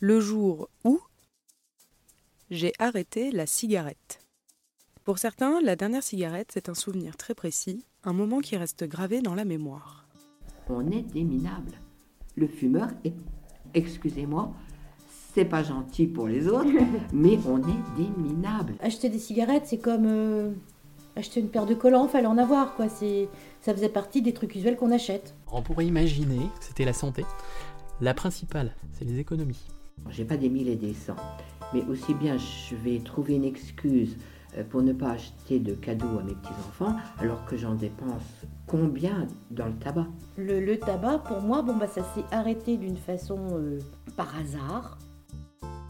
le jour où j'ai arrêté la cigarette. Pour certains, la dernière cigarette, c'est un souvenir très précis, un moment qui reste gravé dans la mémoire. On est des minables. Le fumeur est, excusez-moi, c'est pas gentil pour les autres, mais on est des minables. Acheter des cigarettes, c'est comme euh, acheter une paire de collants, fallait en avoir, quoi. C'est, ça faisait partie des trucs usuels qu'on achète. On pourrait imaginer que c'était la santé. La principale, c'est les économies. J'ai pas des mille et des cents, mais aussi bien je vais trouver une excuse euh, pour ne pas acheter de cadeaux à mes petits-enfants, alors que j'en dépense combien dans le tabac? Le, le tabac, pour moi, bon, bah, ça s'est arrêté d'une façon euh, par hasard.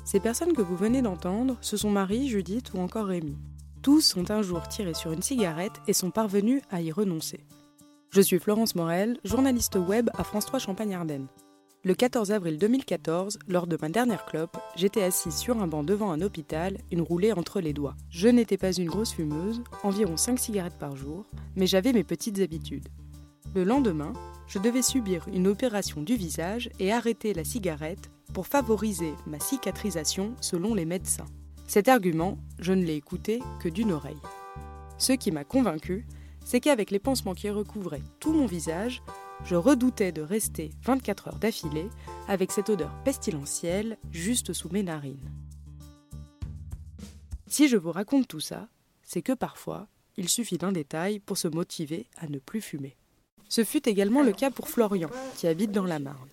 Ces personnes que vous venez d'entendre, ce sont Marie, Judith ou encore Rémi. Tous ont un jour tiré sur une cigarette et sont parvenus à y renoncer. Je suis Florence Morel, journaliste web à France 3 Champagne-Ardenne. Le 14 avril 2014, lors de ma dernière clope, j'étais assise sur un banc devant un hôpital, une roulée entre les doigts. Je n'étais pas une grosse fumeuse, environ 5 cigarettes par jour, mais j'avais mes petites habitudes. Le lendemain, je devais subir une opération du visage et arrêter la cigarette pour favoriser ma cicatrisation selon les médecins. Cet argument, je ne l'ai écouté que d'une oreille. Ce qui m'a convaincu, c'est qu'avec les pansements qui recouvraient tout mon visage, je redoutais de rester 24 heures d'affilée avec cette odeur pestilentielle juste sous mes narines. Si je vous raconte tout ça, c'est que parfois, il suffit d'un détail pour se motiver à ne plus fumer. Ce fut également le cas pour Florian, qui habite dans la Marne.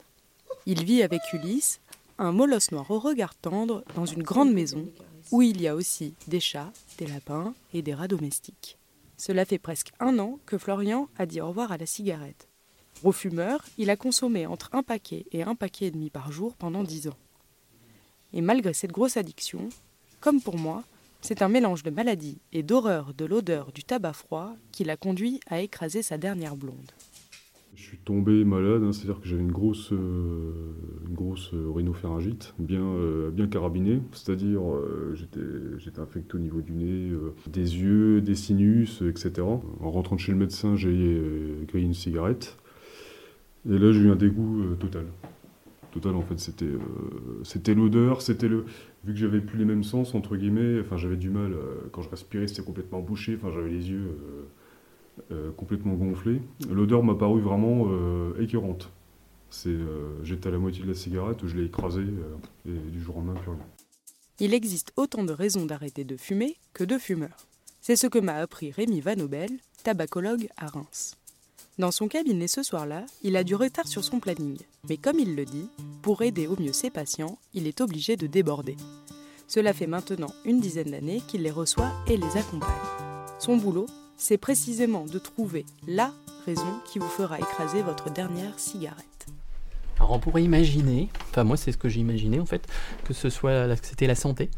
Il vit avec Ulysse, un molosse noir au regard tendre, dans une grande maison où il y a aussi des chats, des lapins et des rats domestiques. Cela fait presque un an que Florian a dit au revoir à la cigarette. Gros fumeur, il a consommé entre un paquet et un paquet et demi par jour pendant dix ans. Et malgré cette grosse addiction, comme pour moi, c'est un mélange de maladie et d'horreur de l'odeur du tabac froid qui l'a conduit à écraser sa dernière blonde. Je suis tombé malade, hein, c'est-à-dire que j'avais une grosse, euh, une grosse euh, rhinopharyngite, bien, euh, bien carabinée, c'est-à-dire j'étais, j'étais infecté au niveau du nez, des yeux, des sinus, etc. En rentrant chez le médecin, j'ai grillé une cigarette, et là j'ai eu un dégoût total. Total en fait, c'était, c'était l'odeur, c'était le... Vu que j'avais plus les mêmes sens, entre guillemets, enfin j'avais du mal, quand je respirais c'était complètement bouché, enfin j'avais les yeux... Euh, complètement gonflé. L'odeur m'a paru vraiment euh, écœurante. Euh, j'étais à la moitié de la cigarette, je l'ai écrasée et du jour au lendemain, plus rien. Il existe autant de raisons d'arrêter de fumer que de fumeurs. C'est ce que m'a appris Rémi Vanobel, tabacologue à Reims. Dans son cabinet ce soir-là, il a du retard sur son planning. Mais comme il le dit, pour aider au mieux ses patients, il est obligé de déborder. Cela fait maintenant une dizaine d'années qu'il les reçoit et les accompagne. Son boulot, c'est précisément de trouver la raison qui vous fera écraser votre dernière cigarette. Alors on pourrait imaginer, enfin moi c'est ce que j'ai imaginé en fait, que ce soit c'était la santé.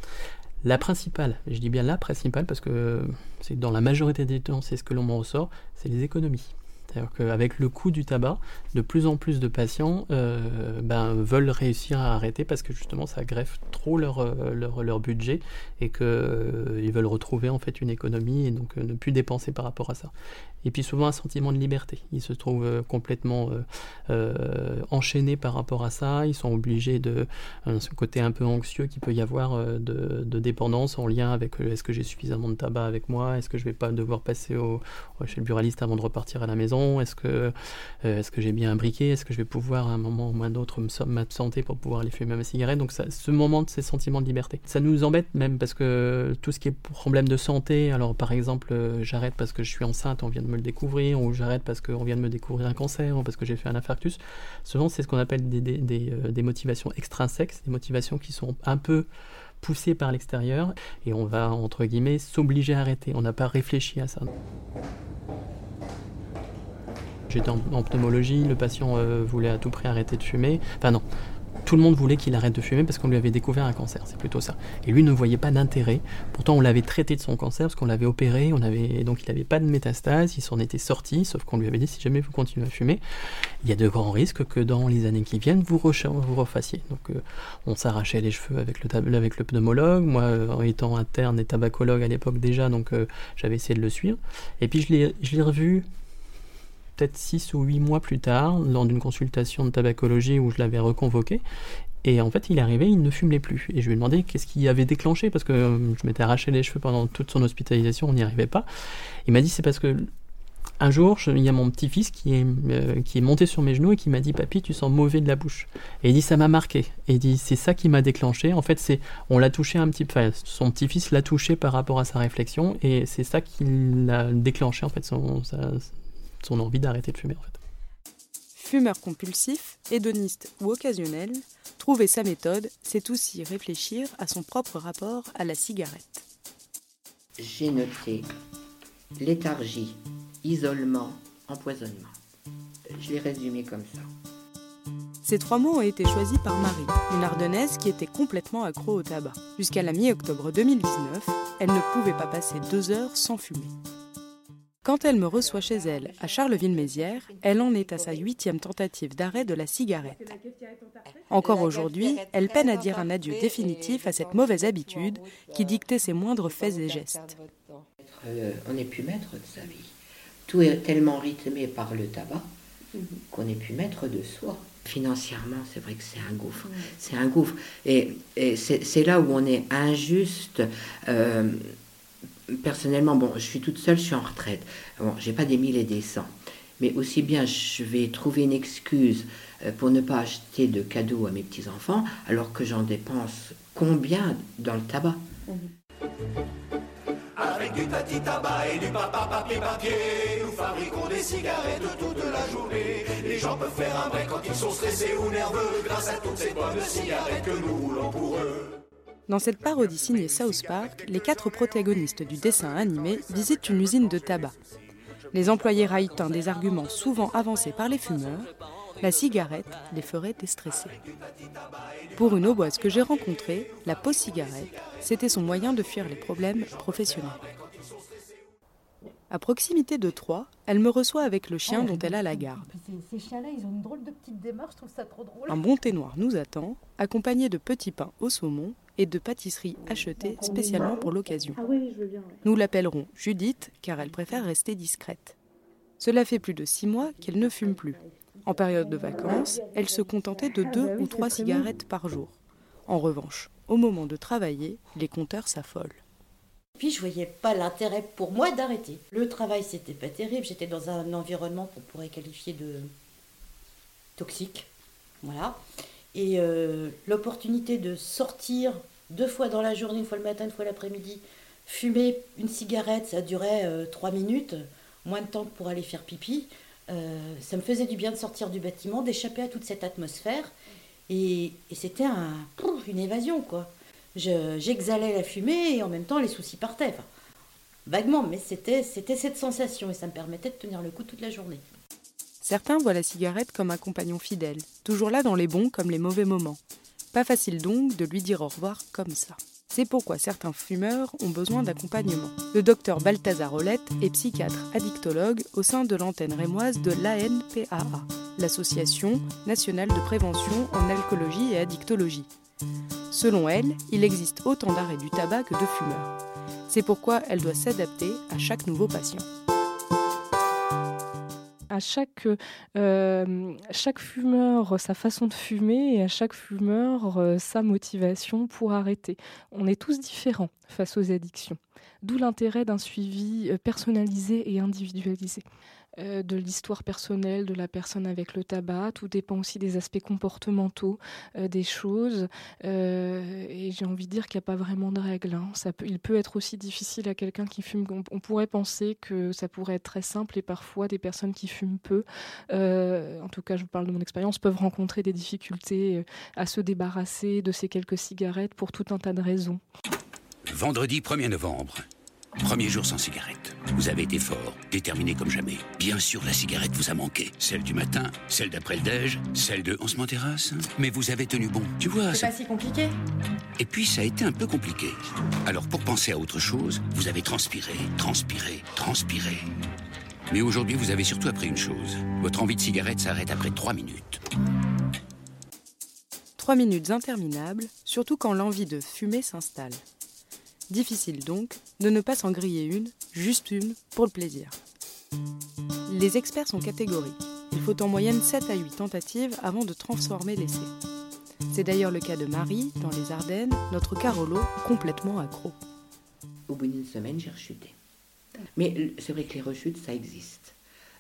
La principale, je dis bien la principale parce que c'est dans la majorité des temps c'est ce que l'on m'en ressort, c'est les économies. C'est-à-dire qu'avec le coût du tabac, de plus en plus de patients euh, ben, veulent réussir à arrêter parce que justement ça greffe trop leur, euh, leur, leur budget et qu'ils euh, veulent retrouver en fait une économie et donc ne plus dépenser par rapport à ça. Et puis souvent un sentiment de liberté. Ils se trouvent complètement enchaînés par rapport à ça. Ils sont obligés de ce côté un peu anxieux qu'il peut y avoir de, dépendance en lien avec est-ce que j'ai suffisamment de tabac avec moi, est-ce que je vais pas devoir passer au, chez le buraliste avant de repartir à la maison? Est-ce que, euh, est-ce que j'ai bien un briquet Est-ce que je vais pouvoir à un moment ou à un autre m'absenter pour pouvoir aller fumer ma cigarette? Donc ce moment de ces sentiments de liberté. Ça nous embête même parce que tout ce qui est problème de santé, alors par exemple euh, j'arrête parce que je suis enceinte, on vient de me le découvrir, ou j'arrête parce qu'on vient de me découvrir un cancer, ou parce que j'ai fait un infarctus, souvent c'est ce qu'on appelle des, euh, des motivations extrinsèques, des motivations qui sont un peu poussées par l'extérieur et on va entre guillemets s'obliger à arrêter. On n'a pas réfléchi à ça. J'étais en, pneumologie, le patient euh, voulait à tout prix arrêter de fumer. Enfin non, tout le monde voulait qu'il arrête de fumer parce qu'on lui avait découvert un cancer, c'est plutôt ça. Et lui ne voyait pas d'intérêt. Pourtant, on l'avait traité de son cancer parce qu'on l'avait opéré, on avait donc il n'avait pas de métastase, il s'en était sorti, sauf qu'on lui avait dit si jamais vous continuez à fumer, il y a de grands risques que dans les années qui viennent vous, vous refassiez. Donc euh, on s'arrachait les cheveux avec le, pneumologue. Moi, euh, étant interne et tabacologue à l'époque déjà, donc j'avais essayé de le suivre. Et puis je l'ai revu peut-être 6 ou 8 mois plus tard, lors d'une consultation de tabacologie où je l'avais reconvoqué. Et en fait, il est arrivé, il ne fumait plus. Et je lui ai demandé qu'est-ce qui avait déclenché, parce que euh, je m'étais arraché les cheveux pendant toute son hospitalisation, on n'y arrivait pas. Il m'a dit c'est parce que un jour, il y a mon petit-fils qui est, euh, qui est monté sur mes genoux et qui m'a dit Papy, tu sens mauvais de la bouche. Et il dit Ça m'a marqué. Et il dit C'est ça qui m'a déclenché. En fait, c'est on l'a touché un petit peu. son petit-fils l'a touché par rapport à sa réflexion et c'est ça qui l'a déclenché, en fait, son envie d'arrêter de fumer. En fait. Fumeur compulsif, hédoniste ou occasionnel, trouver sa méthode, c'est aussi réfléchir à son propre rapport à la cigarette. J'ai noté léthargie, isolement, empoisonnement. Je l'ai résumé comme ça. Ces trois mots ont été choisis par Marie, une ardennaise qui était complètement accro au tabac. Jusqu'à la mi-octobre 2019, elle ne pouvait pas passer deux heures sans fumer. Quand elle me reçoit chez elle, à Charleville-Mézières, elle en est à sa huitième tentative d'arrêt de la cigarette. Encore aujourd'hui, elle peine à dire un adieu définitif à cette mauvaise habitude qui dictait ses moindres faits et gestes. Euh, on n'est plus maître de sa vie. Tout est tellement rythmé par le tabac qu'on n'est plus maître de soi. Financièrement, c'est vrai que c'est un gouffre. C'est un gouffre. Et, c'est là où on est injuste. Euh, personnellement, bon, je suis toute seule, je suis en retraite. Bon, j'ai pas des mille et des cents. Mais aussi bien, je vais trouver une excuse euh, pour ne pas acheter de cadeaux à mes petits-enfants, alors que j'en dépense combien dans le tabac? Avec du petit tabac et du papa papier papier, nous fabriquons des cigarettes toute la journée. Les gens peuvent faire un break quand ils sont stressés ou nerveux, grâce à toutes ces bonnes cigarettes que nous roulons pour eux. Dans cette parodie signée South Park, les quatre protagonistes du dessin animé visitent une usine de tabac. Les employés raillent un des arguments souvent avancés par les fumeurs la cigarette les ferait déstresser. Pour une auboise que j'ai rencontrée, la pause cigarette, c'était son moyen de fuir les problèmes professionnels. À proximité de Troyes, elle me reçoit avec le chien dont elle a la garde. Ces chiens-là, ils ont une drôle de petite démarche, je trouve ça trop drôle. Un bon thé noir nous attend, accompagné de petits pains au saumon et de pâtisseries achetées spécialement pour l'occasion. Ah nous l'appellerons Judith car elle préfère rester discrète. Cela fait plus de six mois qu'elle ne fume plus. En période de vacances, elle se contentait de deux ou trois cigarettes par jour. En revanche, au moment de travailler, les compteurs s'affolent. Puis je voyais pas l'intérêt pour moi d'arrêter. Le travail c'était pas terrible, j'étais dans un environnement qu'on pourrait qualifier de toxique. Voilà. Et euh, l'opportunité de sortir deux fois dans la journée, une fois le matin, une fois l'après-midi, fumer une cigarette, ça durait euh, trois minutes, moins de temps pour aller faire pipi. Euh, ça me faisait du bien de sortir du bâtiment, d'échapper à toute cette atmosphère. Et, c'était un, une évasion, quoi. J'exhalais la fumée et en même temps les soucis partaient. vaguement, mais c'était cette sensation et ça me permettait de tenir le coup toute la journée. Certains voient la cigarette comme un compagnon fidèle, toujours là dans les bons comme les mauvais moments. Pas facile donc de lui dire au revoir comme ça. C'est pourquoi certains fumeurs ont besoin d'accompagnement. Le docteur Balthazar Rolette est psychiatre addictologue au sein de l'antenne rémoise de l'ANPAA, l'Association nationale de prévention en alcoolologie et addictologie. Selon elle, il existe autant d'arrêts du tabac que de fumeurs. C'est pourquoi elle doit s'adapter à chaque nouveau patient à chaque, euh, chaque fumeur sa façon de fumer et à chaque fumeur euh, sa motivation pour arrêter. On est tous différents face aux addictions, d'où l'intérêt d'un suivi euh, personnalisé et individualisé. Euh, de l'histoire personnelle de la personne avec le tabac. Tout dépend aussi des aspects comportementaux euh, des choses. Euh, et j'ai envie de dire qu'il n'y a pas vraiment de règles. Hein. Peut, il peut être aussi difficile à quelqu'un qui fume. On, pourrait penser que ça pourrait être très simple et parfois des personnes qui fument peu, en tout cas je parle de mon expérience, peuvent rencontrer des difficultés à se débarrasser de ces quelques cigarettes pour tout un tas de raisons. Vendredi 1er novembre. Premier jour sans cigarette. Vous avez été fort, déterminé comme jamais. Bien sûr, la cigarette vous a manqué. Celle du matin, celle d'après le déj, celle de on se terrasse. Mais vous avez tenu bon. Tu vois, c'est pas si compliqué. Et puis, ça a été un peu compliqué. Alors, pour penser à autre chose, vous avez transpiré, transpiré, transpiré. Mais aujourd'hui, vous avez surtout appris une chose. Votre envie de cigarette s'arrête après trois minutes. Trois minutes interminables, surtout quand l'envie de fumer s'installe. Difficile donc de ne pas s'en griller une, juste une, pour le plaisir. Les experts sont catégoriques. Il faut en moyenne 7 à 8 tentatives avant de transformer l'essai. C'est d'ailleurs le cas de Marie, dans les Ardennes, notre Carolo, complètement accro. Au bout d'une semaine, j'ai rechuté. Mais c'est vrai que les rechutes, ça existe.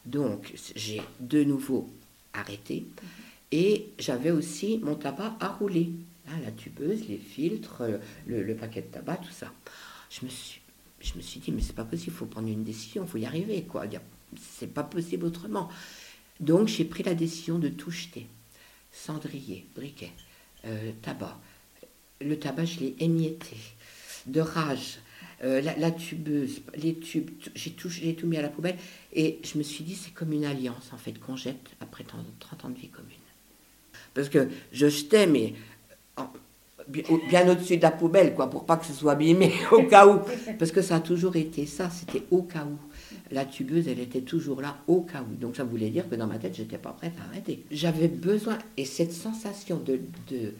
Donc, j'ai de nouveau arrêté. Et j'avais aussi mon tabac à rouler. Hein, la tubeuse, les filtres, le, paquet de tabac, tout ça. Je me suis, je me suis dit, mais c'est pas possible, il faut prendre une décision, il faut y arriver. quoi. C'est pas possible autrement. Donc, j'ai pris la décision de tout jeter. Cendrier, briquet, euh, tabac. Le tabac, je l'ai émietté. De rage. Euh, la, tubeuse, les tubes, j'ai tout, tout mis à la poubelle. Et je me suis dit, c'est comme une alliance, en fait, qu'on jette après 30 ans de vie commune. Parce que je jetais, mais bien au-dessus de la poubelle, quoi, pour pas que ce soit abîmé, au cas où. Parce que ça a toujours été ça, c'était au cas où. La tubeuse, elle était toujours là, au cas où. Donc ça voulait dire que dans ma tête, j'étais pas prête à arrêter. J'avais besoin, et cette sensation de, de,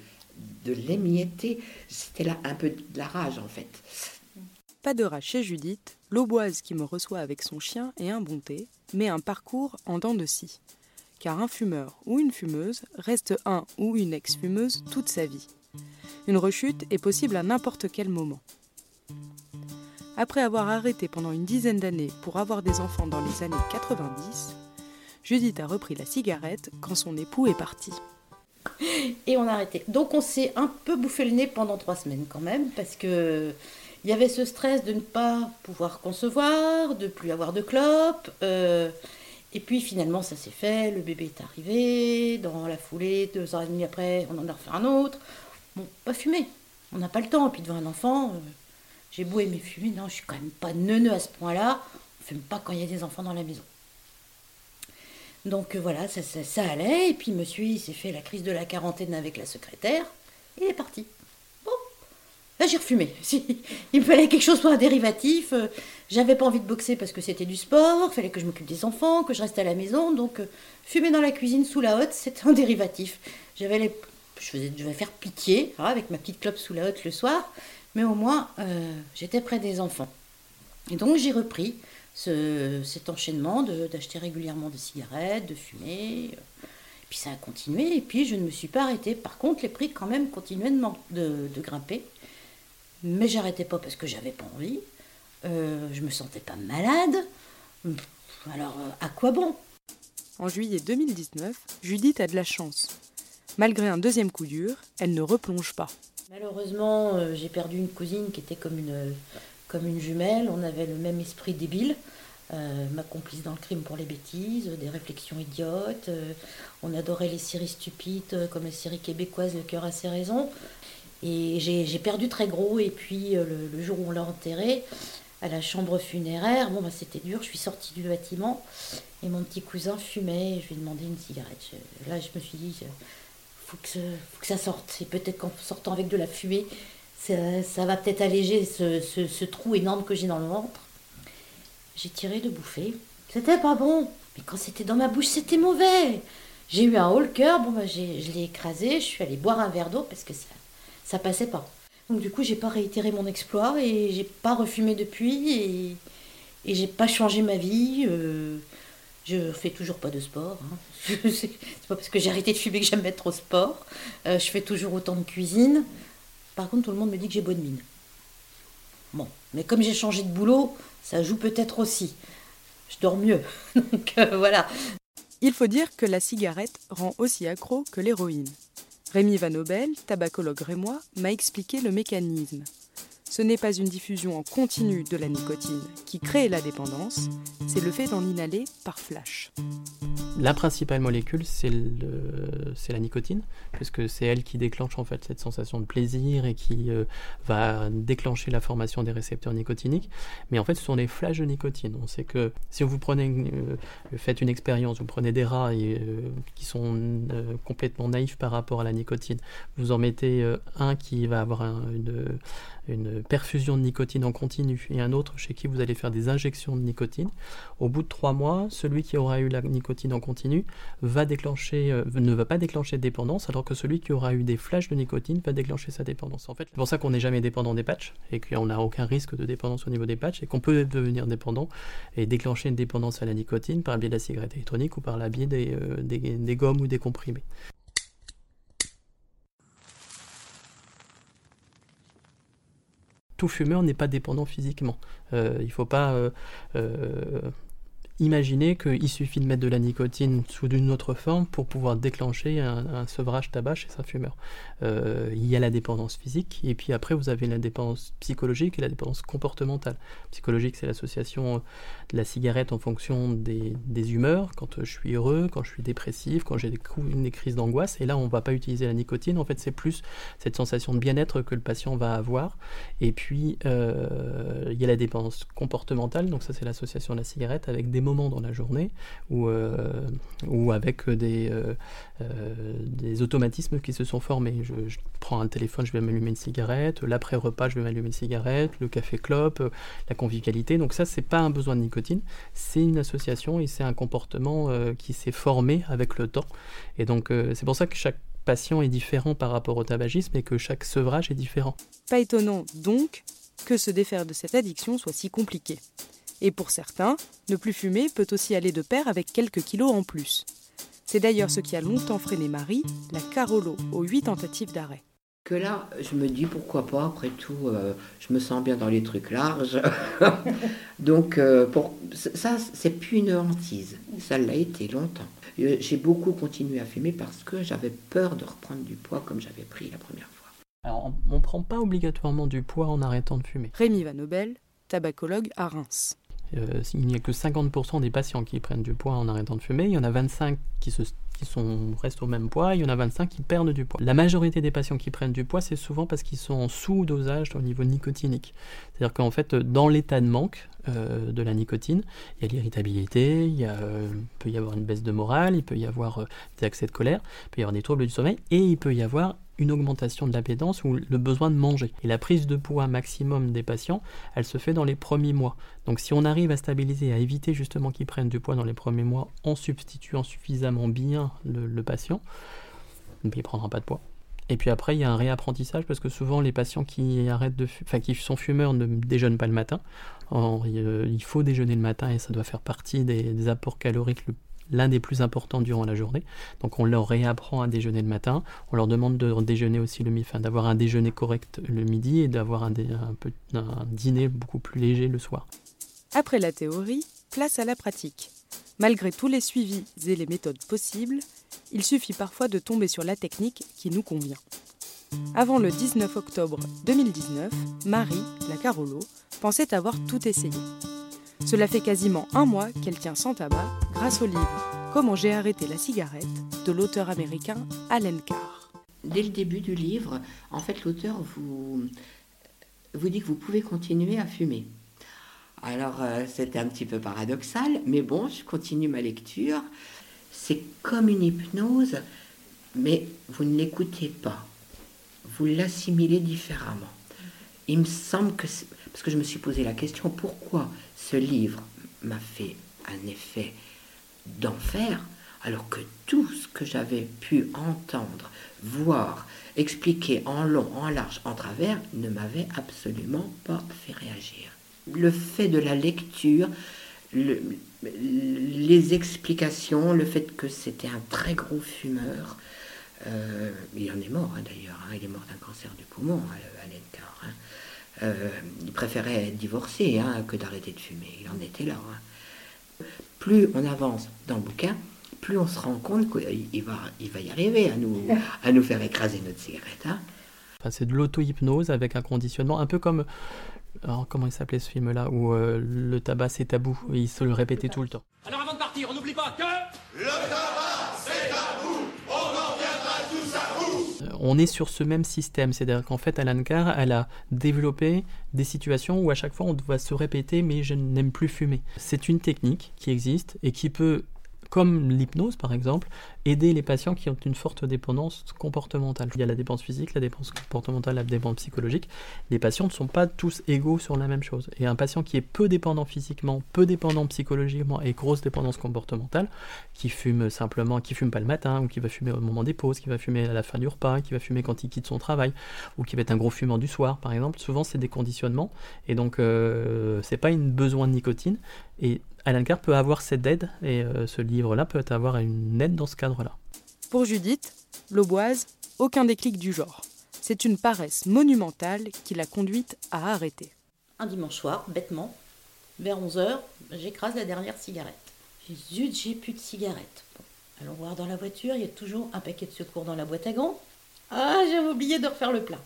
de l'émietter, c'était là un peu de la rage, en fait. Pas de rage chez Judith, l'auboise qui me reçoit avec son chien et un bon thé, mais un parcours en dents de scie. Car un fumeur ou une fumeuse reste un ou une ex-fumeuse toute sa vie. Une rechute est possible à n'importe quel moment. Après avoir arrêté pendant une dizaine d'années pour avoir des enfants dans les années 90, Judith a repris la cigarette quand son époux est parti. Et on a arrêté. Donc on s'est un peu bouffé le nez pendant trois semaines quand même, parce que il y avait ce stress de ne pas pouvoir concevoir, de plus avoir de clope. Euh, et puis finalement, ça s'est fait, le bébé est arrivé, dans la foulée, deux heures et demie après, on en a refait un autre. Bon, pas fumer, on n'a pas le temps. Et puis devant un enfant, euh, j'ai beau aimer fumer, non, je suis quand même pas neuneux à ce point-là. On ne fume pas quand il y a des enfants dans la maison. Donc euh, voilà, ça, ça, allait. Et puis monsieur, il s'est fait la crise de la quarantaine avec la secrétaire. Il est parti. Là, j'ai refumé. Il me fallait quelque chose pour un dérivatif. Euh, j'avais pas envie de boxer parce que c'était du sport. Fallait que je m'occupe des enfants, que je reste à la maison. Donc, euh, fumer dans la cuisine sous la hotte, c'était un dérivatif. J'avais je, faisais... je vais faire pitié hein, avec ma petite clope sous la hotte le soir. Mais au moins, euh, j'étais près des enfants. Et donc, j'ai repris ce... cet enchaînement d'acheter régulièrement des cigarettes, de fumer. Et puis ça a continué. Et puis, je ne me suis pas arrêtée. Par contre, les prix, quand même, continuaient de grimper. Mais j'arrêtais pas parce que j'avais pas envie. Euh, je me sentais pas malade. Alors, euh, à quoi bon? En juillet 2019, Judith a de la chance. Malgré un deuxième coup dur, elle ne replonge pas. Malheureusement, euh, j'ai perdu une cousine qui était comme une, comme une jumelle. On avait le même esprit débile. ma complice dans le crime pour les bêtises, des réflexions idiotes. on adorait les séries stupides comme les séries québécoises Le cœur a ses raisons. Et j'ai perdu très gros. Et puis euh, le, jour où on l'a enterré, à la chambre funéraire, bon, bah, c'était dur. Je suis sortie du bâtiment et mon petit cousin fumait. Je lui ai demandé une cigarette. là, je me suis dit, faut que, faut que ça sorte. Et peut-être qu'en sortant avec de la fumée, ça, va peut-être alléger ce, trou énorme que j'ai dans le ventre. J'ai tiré de bouffer. C'était pas bon. Mais quand c'était dans ma bouche, c'était mauvais. J'ai eu un haut le cœur. Bon, bah, je l'ai écrasé. Je suis allée boire un verre d'eau parce que ça ça passait pas. Donc du coup, j'ai pas réitéré mon exploit et j'ai pas refumé depuis et, j'ai pas changé ma vie. Euh, je fais toujours pas de sport. Hein. c'est pas parce que j'ai arrêté de fumer que j'aime mettre au sport. Euh, je fais toujours autant de cuisine. Par contre, tout le monde me dit que j'ai bonne mine. Bon, mais comme j'ai changé de boulot, ça joue peut-être aussi. Je dors mieux. Donc euh, voilà. Il faut dire que la cigarette rend aussi accro que l'héroïne. Rémi Van Obel, tabacologue rémois, m'a expliqué le mécanisme. Ce n'est pas une diffusion en continu de la nicotine qui crée la dépendance, c'est le fait d'en inhaler par flash. La principale molécule, c'est la nicotine, puisque c'est elle qui déclenche en fait cette sensation de plaisir et qui euh, va déclencher la formation des récepteurs nicotiniques. Mais en fait, ce sont des flashs de nicotine. On sait que si vous prenez, euh, faites une expérience, vous prenez des rats euh, qui sont complètement naïfs par rapport à la nicotine, vous en mettez un qui va avoir une perfusion de nicotine en continu et un autre chez qui vous allez faire des injections de nicotine, au bout de trois mois, celui qui aura eu la nicotine en continu va déclencher, euh, ne va pas déclencher de dépendance, alors que celui qui aura eu des flashs de nicotine va déclencher sa dépendance. En fait, c'est pour ça qu'on n'est jamais dépendant des patchs et qu'on n'a aucun risque de dépendance au niveau des patchs et qu'on peut devenir dépendant et déclencher une dépendance à la nicotine par le biais de la cigarette électronique ou par le biais euh, des gommes ou des comprimés. Tout fumeur n'est pas dépendant physiquement. il ne faut pas Imaginez qu'il suffit de mettre de la nicotine sous une autre forme pour pouvoir déclencher un, sevrage tabac chez un fumeur. Euh, il y a la dépendance physique et puis après vous avez la dépendance psychologique et la dépendance comportementale. Psychologique, c'est l'association de la cigarette en fonction des, humeurs, quand je suis heureux, quand je suis dépressif, quand j'ai des, crises d'angoisse. Et là, on ne va pas utiliser la nicotine. En fait, c'est plus cette sensation de bien-être que le patient va avoir. Et puis, euh, il y a la dépendance comportementale. Donc ça, c'est l'association de la cigarette avec des moments dans la journée ou, euh, ou avec des, euh, euh, des automatismes qui se sont formés. Je, prends un téléphone, je vais m'allumer une cigarette, l'après-repas, je vais m'allumer une cigarette, le café clope, la convivialité. Donc ça, c'est pas un besoin de nicotine, c'est une association et c'est un comportement qui s'est formé avec le temps. Et donc c'est pour ça que chaque patient est différent par rapport au tabagisme et que chaque sevrage est différent. Pas étonnant donc que se défaire de cette addiction soit si compliqué. Et pour certains, ne plus fumer peut aussi aller de pair avec quelques kilos en plus. C'est d'ailleurs ce qui a longtemps freiné Marie, la Carolo, aux huit tentatives d'arrêt. Que là, je me dis pourquoi pas, après tout, euh, je me sens bien dans les trucs larges. Donc, euh, pour, ça, c'est plus une hantise. Ça l'a été longtemps. Euh, j'ai beaucoup continué à fumer parce que j'avais peur de reprendre du poids comme j'avais pris la première fois. Alors, on ne prend pas obligatoirement du poids en arrêtant de fumer. Rémi Vanobel, tabacologue à Reims. Euh, il n'y a que 50% des patients qui prennent du poids en arrêtant de fumer, il y en a 25 qui, restent au même poids, il y en a 25 qui perdent du poids. La majorité des patients qui prennent du poids, c'est souvent parce qu'ils sont en sous-dosage au niveau nicotinique. C'est-à-dire qu'en fait, dans l'état de manque euh, de la nicotine, il y a l'irritabilité, il, euh, peut y avoir une baisse de morale, il peut y avoir des accès de colère, il peut y avoir des troubles du sommeil, et il peut y avoir une augmentation de l'appétence ou le besoin de manger. Et la prise de poids maximum des patients, elle se fait dans les premiers mois. Donc si on arrive à stabiliser, à éviter justement qu'ils prennent du poids dans les premiers mois en substituant suffisamment bien le, patient, il ne prendra pas de poids. Et puis après, il y a un réapprentissage parce que souvent les patients qui arrêtent de, enfin qui sont fumeurs ne déjeunent pas le matin. il faut déjeuner le matin et ça doit faire partie des, des apports caloriques le l'un des plus importants durant la journée. Donc on leur réapprend à déjeuner le matin, on leur demande de déjeuner aussi le midi, enfin d'avoir un déjeuner correct le midi et d'avoir un, un dîner beaucoup plus léger le soir. Après la théorie, place à la pratique. Malgré tous les suivis et les méthodes possibles, il suffit parfois de tomber sur la technique qui nous convient. Avant le 19 octobre 2019, Marie, la Carolo, pensait avoir tout essayé. Cela fait quasiment un mois qu'elle tient sans tabac grâce au livre Comment j'ai arrêté la cigarette de l'auteur américain Allen Carr. Dès le début du livre, en fait, l'auteur vous, vous dit que vous pouvez continuer à fumer. Alors, euh, c'était un petit peu paradoxal, mais bon, je continue ma lecture. C'est comme une hypnose, mais vous ne l'écoutez pas. Vous l'assimilez différemment. Il me semble que, parce que je me suis posé la question, pourquoi ce livre m'a fait un effet d'enfer, alors que tout ce que j'avais pu entendre, voir, expliquer en long, en large, en travers, ne m'avait absolument pas fait réagir. Le fait de la lecture, les explications, le fait que c'était un très gros fumeur, euh, il en est mort hein, d'ailleurs, hein, il est mort d'un cancer du poumon, à Carr. Euh, il préférait être divorcé hein, que d'arrêter de fumer. Il en était là. Hein. Plus on avance dans le bouquin, plus on se rend compte qu'il va, il va y arriver à nous, à nous faire écraser notre cigarette. Hein. c'est de l'auto-hypnose avec un conditionnement, un peu comme. comment il s'appelait ce film-là Où euh, le tabac c'est tabou, il se le répétait tout le temps. Alors avant de partir, on n'oublie pas que. Le tabac c'est tabou on est sur ce même système. C'est-à-dire qu'en fait, Alan Carr, elle a développé des situations où à chaque fois on doit se répéter mais je n'aime plus fumer. C'est une technique qui existe et qui peut comme l'hypnose par exemple, aider les patients qui ont une forte dépendance comportementale. Il y a la dépendance physique, la dépendance comportementale, la dépendance psychologique. Les patients ne sont pas tous égaux sur la même chose. Et un patient qui est peu dépendant physiquement, peu dépendant psychologiquement et grosse dépendance comportementale, qui fume simplement, qui fume pas le matin, ou qui va fumer au moment des pauses, qui va fumer à la fin du repas, qui va fumer quand il quitte son travail, ou qui va être un gros fumeur du soir par exemple, souvent c'est des conditionnements. Et donc euh, c'est pas une besoin de nicotine. Et Alan Carr peut avoir cette aide et euh, ce livre-là peut avoir une aide dans ce cadre-là. Pour Judith, l'auboise, aucun déclic du genre. C'est une paresse monumentale qui l'a conduite à arrêter. Un dimanche soir, bêtement, vers 11h, j'écrase la dernière cigarette. Zut, j'ai plus de cigarettes. allons voir dans la voiture, il y a toujours un paquet de secours dans la boîte à gants. Ah, j'avais oublié de refaire le plein.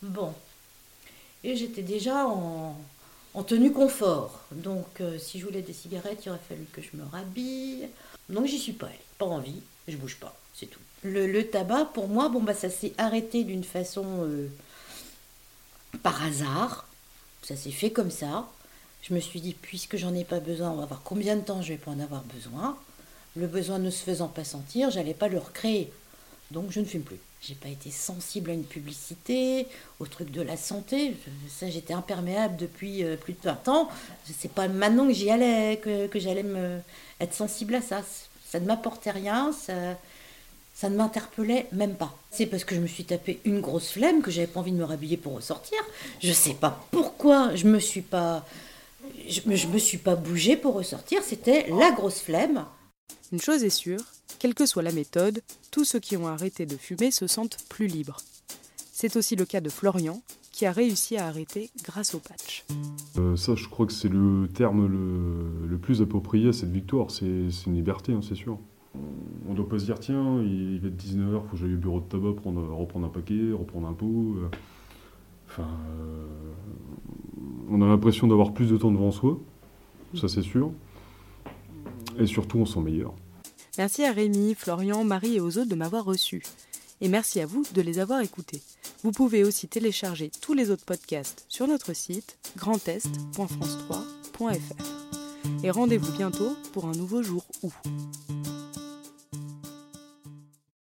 Bon. Et j'étais déjà en, tenue confort. Donc, euh, si je voulais des cigarettes, il aurait fallu que je me rhabille. Donc, j'y suis pas allée. Pas envie, je bouge pas, c'est tout. Le, tabac, pour moi, bon, bah, ça s'est arrêté d'une façon euh, par hasard. Ça s'est fait comme ça. Je me suis dit, puisque j'en ai pas besoin, on va voir combien de temps je vais pas en avoir besoin. Le besoin ne se faisant pas sentir, j'allais pas le recréer. Donc je ne fume plus. J'ai pas été sensible à une publicité, au truc de la santé. Ça, j'étais imperméable depuis euh, plus de 20 ans. C'est pas maintenant que j'y allais, que, j'allais me être sensible à ça. Ça ne m'apportait rien, ça, ça ne m'interpellait même pas. C'est parce que je me suis tapé une grosse flemme que j'avais pas envie de me rhabiller pour ressortir. Je sais pas pourquoi je me suis pas je, je me suis pas bougée pour ressortir, c'était la grosse flemme. Une chose est sûre, quelle que soit la méthode, tous ceux qui ont arrêté de fumer se sentent plus libres. C'est aussi le cas de Florian, qui a réussi à arrêter grâce au patch. Euh, ça, je crois que c'est le terme le, plus approprié à cette victoire. C'est une liberté, hein, c'est sûr. On ne doit pas se dire, tiens, il va être 19h, il faut que j'aille au bureau de tabac, reprendre un paquet, reprendre un pot. Euh. Enfin, euh, on a l'impression d'avoir plus de temps devant soi, ça c'est sûr. Et surtout, on sent meilleur. Merci à Rémi, Florian, Marie et aux autres de m'avoir reçu. Et merci à vous de les avoir écoutés. Vous pouvez aussi télécharger tous les autres podcasts sur notre site grandest.france3.fr. Et rendez-vous bientôt pour un nouveau jour où.